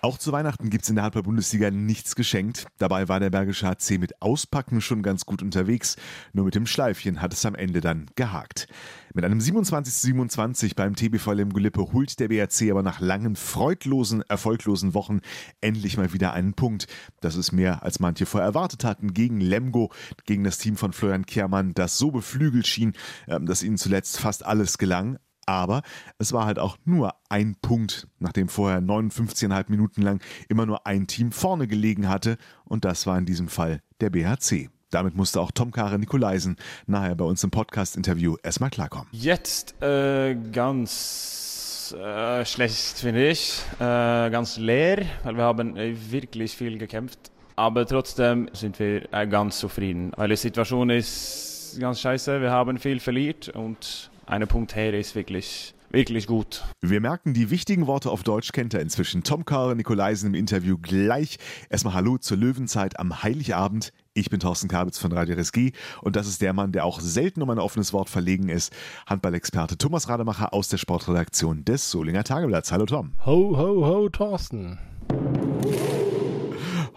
Auch zu Weihnachten gibt es in der Handball-Bundesliga nichts geschenkt. Dabei war der Bergische HC mit Auspacken schon ganz gut unterwegs. Nur mit dem Schleifchen hat es am Ende dann gehakt. Mit einem 27-27 beim TBV Lemgo-Lippe holt der BRC aber nach langen, freudlosen, erfolglosen Wochen endlich mal wieder einen Punkt. Das ist mehr, als manche vorher erwartet hatten, gegen Lemgo, gegen das Team von Florian Kehrmann, das so beflügelt schien, ähm, dass ihnen zuletzt fast alles gelang. Aber es war halt auch nur ein Punkt, nachdem vorher 59,5 Minuten lang immer nur ein Team vorne gelegen hatte. Und das war in diesem Fall der BHC. Damit musste auch Tom Kare Nikolaisen nachher bei uns im Podcast-Interview erstmal klarkommen. Jetzt äh, ganz äh, schlecht, finde ich. Äh, ganz leer, weil wir haben äh, wirklich viel gekämpft. Aber trotzdem sind wir äh, ganz zufrieden, weil die Situation ist ganz scheiße. Wir haben viel verliert und eine Punkt her ist wirklich wirklich gut. Wir merken, die wichtigen Worte auf Deutsch kennt er inzwischen. Tom Kare Nikolaisen im Interview gleich. Erstmal Hallo zur Löwenzeit am Heiligabend. Ich bin Thorsten Kabitz von Radio RSG und das ist der Mann, der auch selten um ein offenes Wort verlegen ist. Handballexperte Thomas Rademacher aus der Sportredaktion des Solinger Tageblatts. Hallo Tom. Ho, ho, ho, Thorsten.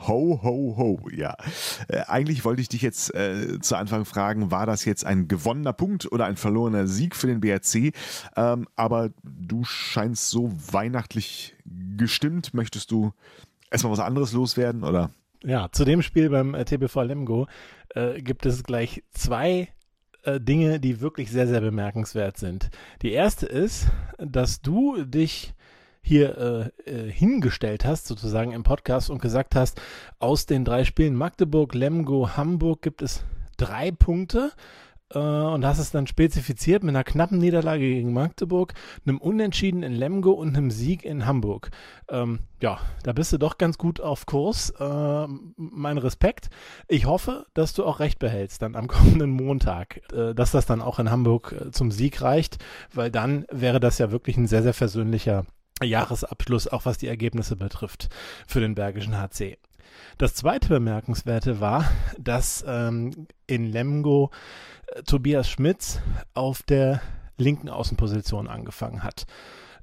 Ho, ho, ho, ja. Äh, eigentlich wollte ich dich jetzt äh, zu Anfang fragen, war das jetzt ein gewonnener Punkt oder ein verlorener Sieg für den BRC? Ähm, aber du scheinst so weihnachtlich gestimmt. Möchtest du erstmal was anderes loswerden oder? Ja, zu dem Spiel beim äh, TBV Lemgo äh, gibt es gleich zwei äh, Dinge, die wirklich sehr, sehr bemerkenswert sind. Die erste ist, dass du dich hier äh, äh, hingestellt hast, sozusagen im Podcast und gesagt hast, aus den drei Spielen Magdeburg, Lemgo, Hamburg gibt es drei Punkte äh, und hast es dann spezifiziert mit einer knappen Niederlage gegen Magdeburg, einem Unentschieden in Lemgo und einem Sieg in Hamburg. Ähm, ja, da bist du doch ganz gut auf Kurs. Äh, mein Respekt. Ich hoffe, dass du auch recht behältst dann am kommenden Montag, äh, dass das dann auch in Hamburg äh, zum Sieg reicht, weil dann wäre das ja wirklich ein sehr, sehr versöhnlicher Jahresabschluss, auch was die Ergebnisse betrifft, für den Bergischen HC. Das zweite Bemerkenswerte war, dass ähm, in Lemgo äh, Tobias Schmitz auf der linken Außenposition angefangen hat.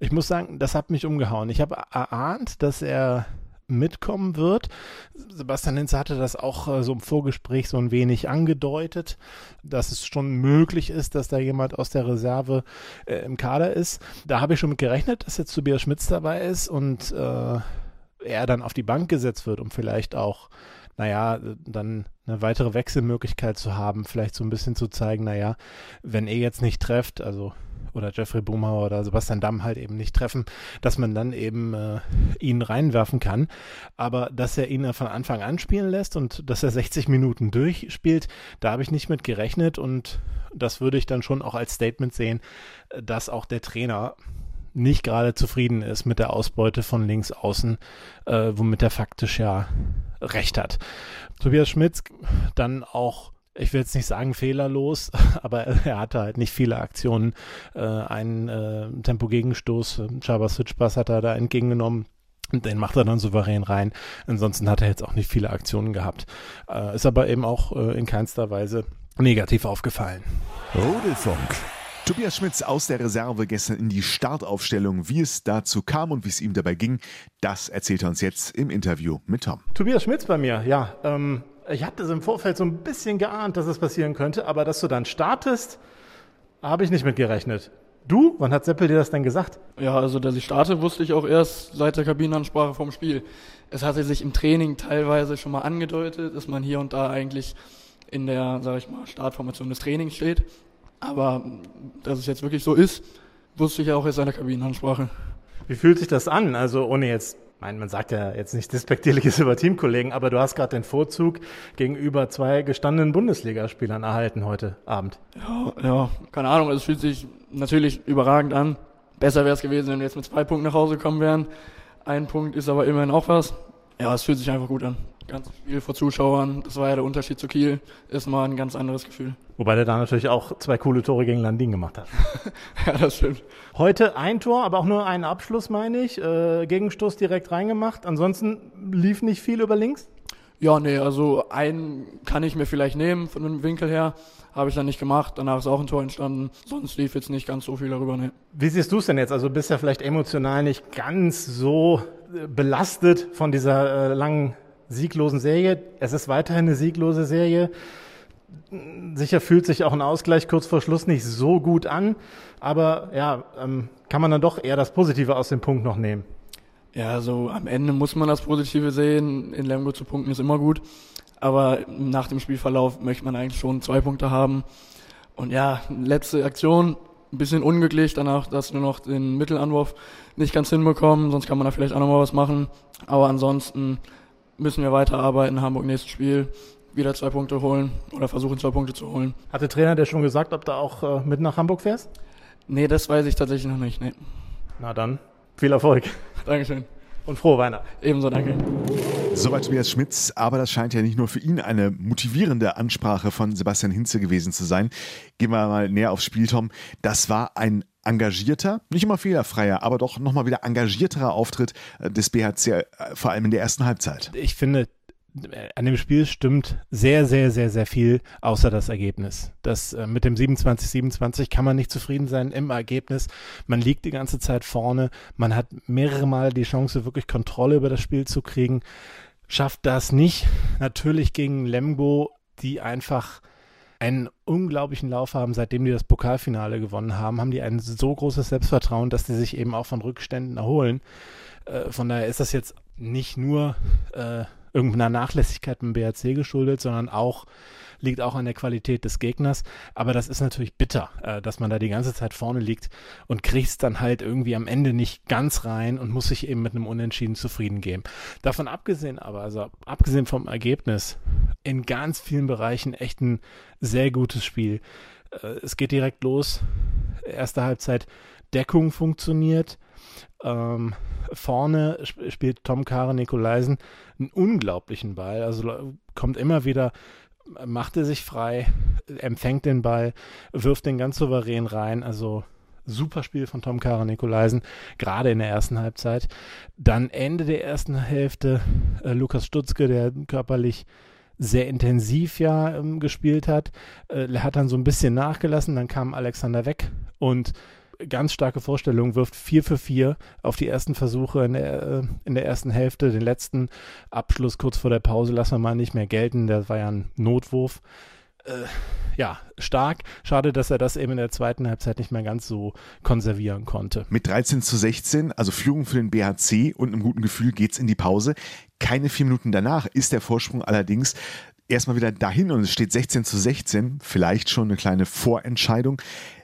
Ich muss sagen, das hat mich umgehauen. Ich habe erahnt, dass er mitkommen wird. Sebastian Hinze hatte das auch äh, so im Vorgespräch so ein wenig angedeutet, dass es schon möglich ist, dass da jemand aus der Reserve äh, im Kader ist. Da habe ich schon mit gerechnet, dass jetzt Tobias Schmitz dabei ist und äh, er dann auf die Bank gesetzt wird, um vielleicht auch naja, dann eine weitere Wechselmöglichkeit zu haben, vielleicht so ein bisschen zu zeigen, naja, wenn er jetzt nicht trefft, also oder Jeffrey Boomhauer oder Sebastian Damm halt eben nicht treffen, dass man dann eben äh, ihn reinwerfen kann. Aber dass er ihn von Anfang an spielen lässt und dass er 60 Minuten durchspielt, da habe ich nicht mit gerechnet und das würde ich dann schon auch als Statement sehen, dass auch der Trainer nicht gerade zufrieden ist mit der Ausbeute von links außen, äh, womit er faktisch ja recht hat. Tobias Schmitz dann auch ich will jetzt nicht sagen fehlerlos, aber er hatte halt nicht viele Aktionen. Äh, einen äh, Tempo-Gegenstoß, äh, Chabas Switchpass hat er da entgegengenommen. Den macht er dann souverän rein. Ansonsten hat er jetzt auch nicht viele Aktionen gehabt. Äh, ist aber eben auch äh, in keinster Weise negativ aufgefallen. Rudelfunk. Tobias Schmitz aus der Reserve gestern in die Startaufstellung. Wie es dazu kam und wie es ihm dabei ging, das erzählt er uns jetzt im Interview mit Tom. Tobias Schmitz bei mir, ja. Ähm, ich hatte es im Vorfeld so ein bisschen geahnt, dass es passieren könnte, aber dass du dann startest, habe ich nicht mit gerechnet. Du? Wann hat Seppel dir das denn gesagt? Ja, also dass ich starte, wusste ich auch erst seit der Kabinenansprache vom Spiel. Es hatte sich im Training teilweise schon mal angedeutet, dass man hier und da eigentlich in der, sag ich mal, Startformation des Trainings steht. Aber dass es jetzt wirklich so ist, wusste ich ja auch erst in der Kabinenansprache. Wie fühlt sich das an? Also ohne jetzt meine, man sagt ja jetzt nichts Despektierliches über Teamkollegen, aber du hast gerade den Vorzug gegenüber zwei gestandenen Bundesligaspielern erhalten heute Abend. Ja, ja, keine Ahnung, es fühlt sich natürlich überragend an. Besser wäre es gewesen, wenn wir jetzt mit zwei Punkten nach Hause gekommen wären. Ein Punkt ist aber immerhin auch was. Ja, es fühlt sich einfach gut an ganzes Spiel vor Zuschauern. Das war ja der Unterschied zu Kiel. Ist mal ein ganz anderes Gefühl. Wobei der da natürlich auch zwei coole Tore gegen Landin gemacht hat. ja, das stimmt. Heute ein Tor, aber auch nur einen Abschluss, meine ich. Äh, Gegenstoß direkt reingemacht. Ansonsten lief nicht viel über links. Ja, nee, also einen kann ich mir vielleicht nehmen von dem Winkel her. Habe ich dann nicht gemacht. Danach ist auch ein Tor entstanden. Sonst lief jetzt nicht ganz so viel darüber. Nee. Wie siehst du es denn jetzt? Also bist ja vielleicht emotional nicht ganz so äh, belastet von dieser äh, langen sieglosen Serie. Es ist weiterhin eine sieglose Serie. Sicher fühlt sich auch ein Ausgleich kurz vor Schluss nicht so gut an, aber ja, ähm, kann man dann doch eher das Positive aus dem Punkt noch nehmen. Ja, also am Ende muss man das Positive sehen. In Lemgo zu punkten ist immer gut. Aber nach dem Spielverlauf möchte man eigentlich schon zwei Punkte haben. Und ja, letzte Aktion, ein bisschen unglücklich, danach, dass wir noch den Mittelanwurf nicht ganz hinbekommen, sonst kann man da vielleicht auch nochmal was machen. Aber ansonsten müssen wir weiterarbeiten, Hamburg nächstes Spiel, wieder zwei Punkte holen oder versuchen zwei Punkte zu holen. Hat der Trainer der schon gesagt, ob du auch äh, mit nach Hamburg fährst? Nee, das weiß ich tatsächlich noch nicht. Nee. Na dann, viel Erfolg. Dankeschön. Und frohe Weihnachten. Ebenso, danke. Soweit Tobias Schmitz, aber das scheint ja nicht nur für ihn eine motivierende Ansprache von Sebastian Hinze gewesen zu sein. Gehen wir mal näher aufs Spiel, Tom. Das war ein engagierter, nicht immer fehlerfreier, aber doch nochmal wieder engagierterer Auftritt äh, des BHC, äh, vor allem in der ersten Halbzeit. Ich finde, an dem Spiel stimmt sehr, sehr, sehr, sehr viel, außer das Ergebnis. Das äh, mit dem 27-27 kann man nicht zufrieden sein im Ergebnis. Man liegt die ganze Zeit vorne, man hat mehrere Mal die Chance, wirklich Kontrolle über das Spiel zu kriegen. Schafft das nicht. Natürlich gegen Lemgo, die einfach einen unglaublichen Lauf haben, seitdem die das Pokalfinale gewonnen haben, haben die ein so großes Selbstvertrauen, dass die sich eben auch von Rückständen erholen. Äh, von daher ist das jetzt nicht nur äh, irgendeiner Nachlässigkeit beim BRC geschuldet, sondern auch liegt auch an der Qualität des Gegners. Aber das ist natürlich bitter, äh, dass man da die ganze Zeit vorne liegt und kriegt dann halt irgendwie am Ende nicht ganz rein und muss sich eben mit einem Unentschieden zufrieden geben. Davon abgesehen aber, also abgesehen vom Ergebnis, in ganz vielen Bereichen echt ein sehr gutes Spiel. Äh, es geht direkt los. Erste Halbzeit Deckung funktioniert. Ähm, vorne sp spielt Tom Kare Nikolaisen einen unglaublichen Ball. Also kommt immer wieder, macht er sich frei, empfängt den Ball, wirft den ganz souverän rein. Also super Spiel von Tom Kare Nikolaisen, gerade in der ersten Halbzeit. Dann Ende der ersten Hälfte äh, Lukas Stutzke, der körperlich sehr intensiv ja ähm, gespielt hat. Äh, hat dann so ein bisschen nachgelassen, dann kam Alexander weg und ganz starke Vorstellung, wirft 4 für 4 auf die ersten Versuche in der, äh, in der ersten Hälfte. Den letzten Abschluss kurz vor der Pause lassen wir mal nicht mehr gelten. Der war ja ein Notwurf. Äh, ja, stark. Schade, dass er das eben in der zweiten Halbzeit nicht mehr ganz so konservieren konnte. Mit 13 zu 16, also Führung für den BHC und einem guten Gefühl geht's in die Pause. Keine vier Minuten danach ist der Vorsprung allerdings erstmal wieder dahin und es steht 16 zu 16. Vielleicht schon eine kleine Vorentscheidung.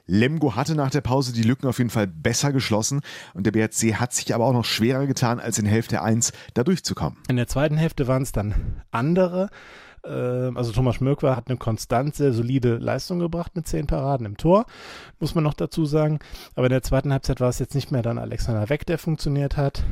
Lemgo hatte nach der Pause die Lücken auf jeden Fall besser geschlossen und der BRC hat sich aber auch noch schwerer getan, als in Hälfte 1 da durchzukommen. In der zweiten Hälfte waren es dann andere. Ähm, also Thomas Schmirkwa hat eine konstant sehr solide Leistung gebracht mit zehn Paraden im Tor, muss man noch dazu sagen. Aber in der zweiten Halbzeit war es jetzt nicht mehr dann Alexander Weck, der funktioniert hat.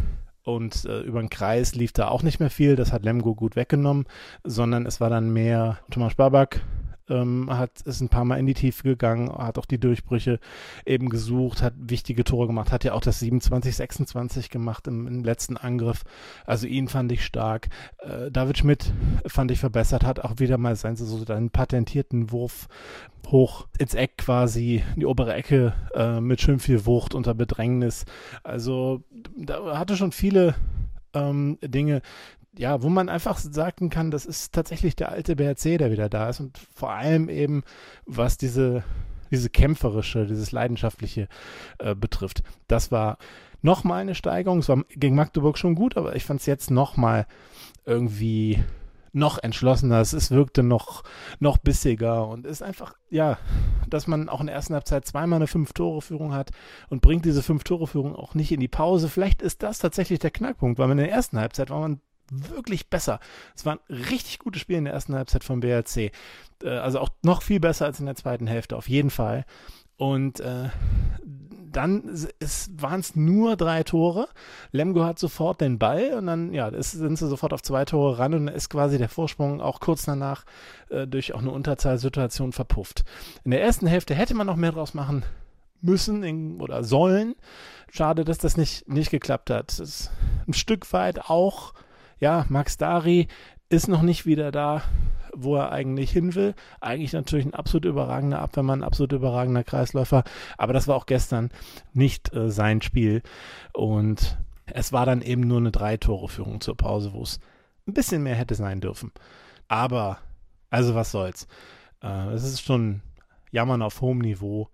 Und äh, über den Kreis lief da auch nicht mehr viel, das hat Lemgo gut weggenommen, sondern es war dann mehr Thomas Babak, ähm, hat ist ein paar Mal in die Tiefe gegangen, hat auch die Durchbrüche eben gesucht, hat wichtige Tore gemacht, hat ja auch das 27-26 gemacht im, im, letzten Angriff. Also ihn fand ich stark. Äh, David Schmidt fand ich verbessert, hat auch wieder mal seinen, so einen patentierten Wurf hoch ins Eck quasi, die obere Ecke äh, mit schön viel Wucht unter Bedrängnis. Also da hatte schon viele ähm, Dinge, ja, wo man einfach sagen kann, das ist tatsächlich der alte BRC, der wieder da ist und vor allem eben, was diese, diese kämpferische, dieses leidenschaftliche äh, betrifft. Das war nochmal eine Steigerung. Es war gegen Magdeburg schon gut, aber ich fand es jetzt nochmal irgendwie noch entschlossener. Es wirkte noch, noch bissiger und ist einfach, ja, dass man auch in der ersten Halbzeit zweimal eine Fünf-Tore-Führung hat und bringt diese Fünf-Tore-Führung auch nicht in die Pause. Vielleicht ist das tatsächlich der Knackpunkt, weil man in der ersten Halbzeit war man wirklich besser. Es war ein richtig gutes Spiel in der ersten Halbzeit vom BRC. Äh, also auch noch viel besser als in der zweiten Hälfte, auf jeden Fall. Und äh, dann waren es nur drei Tore. Lemgo hat sofort den Ball und dann ja, ist, sind sie sofort auf zwei Tore ran und dann ist quasi der Vorsprung auch kurz danach äh, durch auch eine Unterzahlsituation verpufft. In der ersten Hälfte hätte man noch mehr draus machen müssen in, oder sollen. Schade, dass das nicht, nicht geklappt hat. Das ist ein Stück weit auch ja, Max Dari ist noch nicht wieder da, wo er eigentlich hin will. Eigentlich natürlich ein absolut überragender Abwehrmann, ein absolut überragender Kreisläufer, aber das war auch gestern nicht äh, sein Spiel und es war dann eben nur eine Drei-Tore-Führung zur Pause, wo es ein bisschen mehr hätte sein dürfen. Aber, also was soll's. Äh, es ist schon Jammern auf hohem Niveau,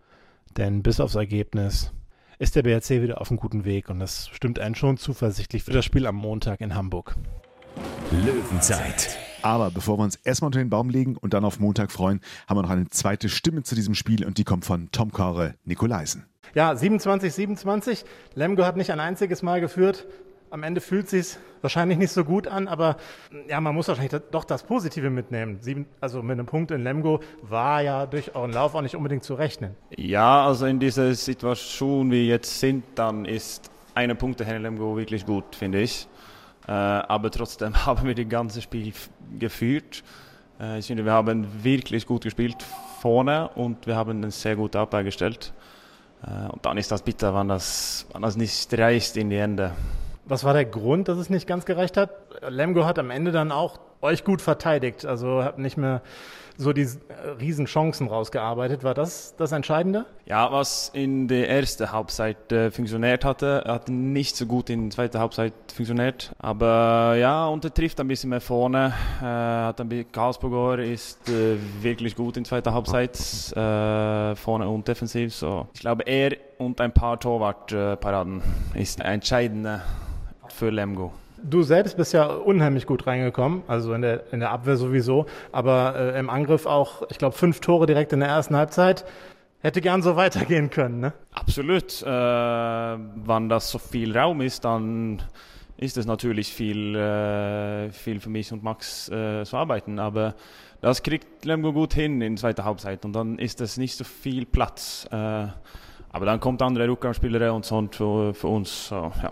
denn bis aufs Ergebnis ist der BRC wieder auf einem guten Weg und das stimmt einen schon zuversichtlich für das Spiel am Montag in Hamburg. Löwenzeit. Aber bevor wir uns erstmal unter den Baum legen und dann auf Montag freuen, haben wir noch eine zweite Stimme zu diesem Spiel und die kommt von Tom Kore Nikolaisen. Ja, 27, 27. Lemgo hat nicht ein einziges Mal geführt. Am Ende fühlt sich wahrscheinlich nicht so gut an, aber ja, man muss wahrscheinlich doch das Positive mitnehmen. Sieben, also mit einem Punkt in Lemgo war ja durch euren Lauf auch nicht unbedingt zu rechnen. Ja, also in dieser Situation, wie wir jetzt sind, dann ist eine Punkt in Lemgo wirklich gut, finde ich. Äh, aber trotzdem haben wir das ganze Spiel geführt. Äh, ich finde, wir haben wirklich gut gespielt vorne und wir haben eine sehr gute Abwehr gestellt. Äh, und dann ist das bitter, wenn das, wenn das nicht reicht in die Ende. Was war der Grund, dass es nicht ganz gereicht hat? Lemgo hat am Ende dann auch euch gut verteidigt, also hat nicht mehr so die riesen Chancen rausgearbeitet. War das das Entscheidende? Ja, was in der ersten Halbzeit äh, funktioniert hatte, hat nicht so gut in der zweiten Halbzeit funktioniert. Aber ja, und er trifft ein bisschen mehr vorne. Äh, hat ist äh, wirklich gut in der zweiten Halbzeit, äh, vorne und defensiv. So. Ich glaube, er und ein paar Torwartparaden ist entscheidend für Lemgo. Du selbst bist ja unheimlich gut reingekommen, also in der, in der Abwehr sowieso, aber äh, im Angriff auch, ich glaube, fünf Tore direkt in der ersten Halbzeit. Hätte gern so weitergehen können, ne? Absolut. Äh, wenn das so viel Raum ist, dann ist es natürlich viel, äh, viel für mich und Max äh, zu arbeiten. Aber das kriegt Lemgo gut hin in der zweiten Halbzeit und dann ist es nicht so viel Platz. Äh, aber dann kommt andere Rückgangsspieler und so für, für uns. So, ja.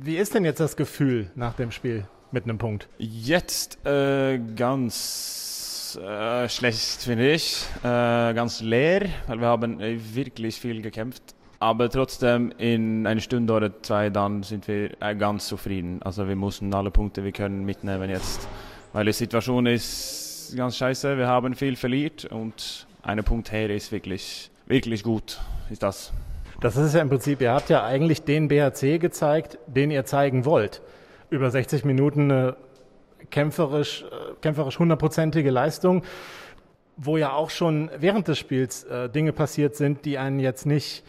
Wie ist denn jetzt das Gefühl nach dem Spiel mit einem Punkt? Jetzt äh, ganz äh, schlecht, finde ich. Äh, ganz leer, weil wir haben äh, wirklich viel gekämpft. Aber trotzdem, in einer Stunde oder zwei, dann sind wir äh, ganz zufrieden. Also wir mussten alle Punkte, wir können mitnehmen jetzt. Weil die Situation ist ganz scheiße. Wir haben viel verliert und ein Punkt her ist wirklich, wirklich gut, ist das. Das ist ja im Prinzip, ihr habt ja eigentlich den BHC gezeigt, den ihr zeigen wollt. Über 60 Minuten eine kämpferisch, äh, kämpferisch hundertprozentige Leistung, wo ja auch schon während des Spiels äh, Dinge passiert sind, die einen jetzt nicht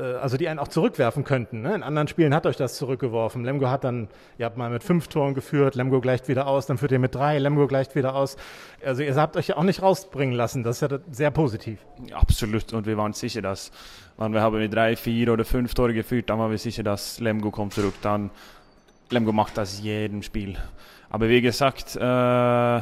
also die einen auch zurückwerfen könnten. Ne? In anderen Spielen hat euch das zurückgeworfen. Lemgo hat dann, ihr habt mal mit fünf Toren geführt, Lemgo gleicht wieder aus, dann führt ihr mit drei, Lemgo gleicht wieder aus. Also ihr habt euch ja auch nicht rausbringen lassen. Das ist ja sehr positiv. Absolut. Und wir waren sicher, dass, wenn wir haben mit drei, vier oder fünf Tore geführt, dann waren wir sicher, dass Lemgo kommt zurück. Dann Lemgo macht das jedem Spiel. Aber wie gesagt, äh,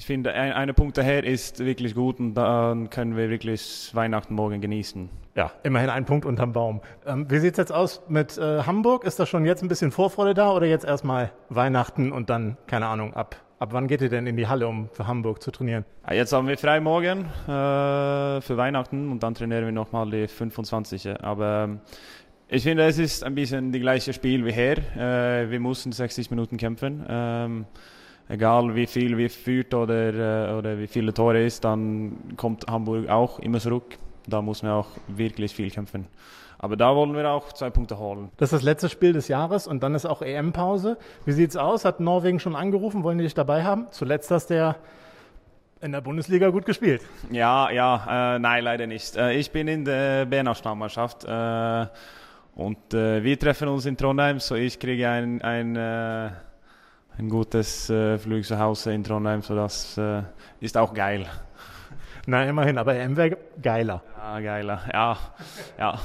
ich finde, ein, eine Punkt daher ist wirklich gut und dann können wir wirklich Weihnachten morgen genießen. Ja, immerhin ein Punkt unterm Baum. Ähm, wie sieht es jetzt aus mit äh, Hamburg? Ist da schon jetzt ein bisschen Vorfreude da oder jetzt erstmal Weihnachten und dann, keine Ahnung, ab, ab wann geht ihr denn in die Halle, um für Hamburg zu trainieren? Jetzt haben wir frei morgen äh, für Weihnachten und dann trainieren wir nochmal die 25. Aber ähm, ich finde, es ist ein bisschen das gleiche Spiel wie hier. Äh, wir mussten 60 Minuten kämpfen. Ähm, egal wie viel wir führt oder, äh, oder wie viele Tore ist, dann kommt Hamburg auch immer zurück. Da muss man auch wirklich viel kämpfen. Aber da wollen wir auch zwei Punkte holen. Das ist das letzte Spiel des Jahres und dann ist auch EM-Pause. Wie sieht's aus? Hat Norwegen schon angerufen? Wollen die dich dabei haben? Zuletzt hast du ja in der Bundesliga gut gespielt. Ja, ja, äh, nein, leider nicht. Äh, ich bin in der B-Nationalmannschaft äh, und äh, wir treffen uns in Trondheim, so ich kriege ein, ein äh, ein gutes äh, Flug zu Hause in Trondheim, so das äh, ist auch geil. Na, immerhin, aber EM wäre geiler. Ja, geiler, ja, ja.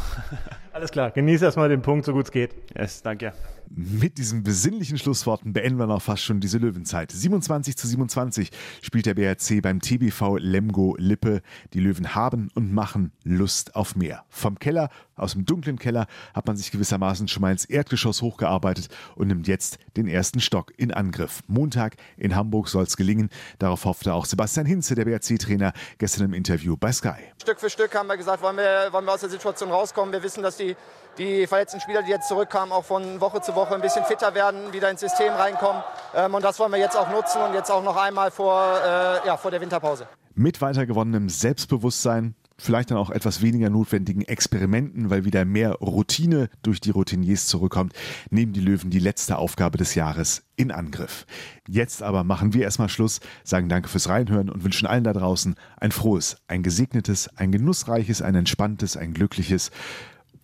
Alles klar, genieß erstmal den Punkt, so gut es geht. Yes, danke. Mit diesen besinnlichen Schlussworten beenden wir noch fast schon diese Löwenzeit. 27 zu 27 spielt der BRC beim TBV Lemgo Lippe. Die Löwen haben und machen Lust auf mehr. Vom Keller, aus dem dunklen Keller, hat man sich gewissermaßen schon mal ins Erdgeschoss hochgearbeitet und nimmt jetzt den ersten Stock in Angriff. Montag in Hamburg soll es gelingen. Darauf hoffte auch Sebastian Hinze, der BRC-Trainer, gestern im Interview bei Sky. Stück für Stück haben wir gesagt, wollen wir, wollen wir aus der Situation rauskommen. Wir wissen, dass die die verletzten Spieler, die jetzt zurückkamen, auch von Woche zu Woche ein bisschen fitter werden, wieder ins System reinkommen. Ähm, und das wollen wir jetzt auch nutzen und jetzt auch noch einmal vor, äh, ja, vor der Winterpause. Mit weiter gewonnenem Selbstbewusstsein, vielleicht dann auch etwas weniger notwendigen Experimenten, weil wieder mehr Routine durch die Routiniers zurückkommt, nehmen die Löwen die letzte Aufgabe des Jahres in Angriff. Jetzt aber machen wir erstmal Schluss, sagen Danke fürs Reinhören und wünschen allen da draußen ein frohes, ein gesegnetes, ein genussreiches, ein entspanntes, ein glückliches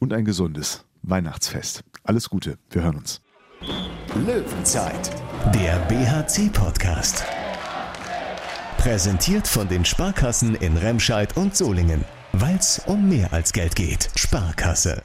und ein gesundes Weihnachtsfest. Alles Gute, wir hören uns. Löwenzeit, der BHC-Podcast. Präsentiert von den Sparkassen in Remscheid und Solingen. Weil es um mehr als Geld geht. Sparkasse.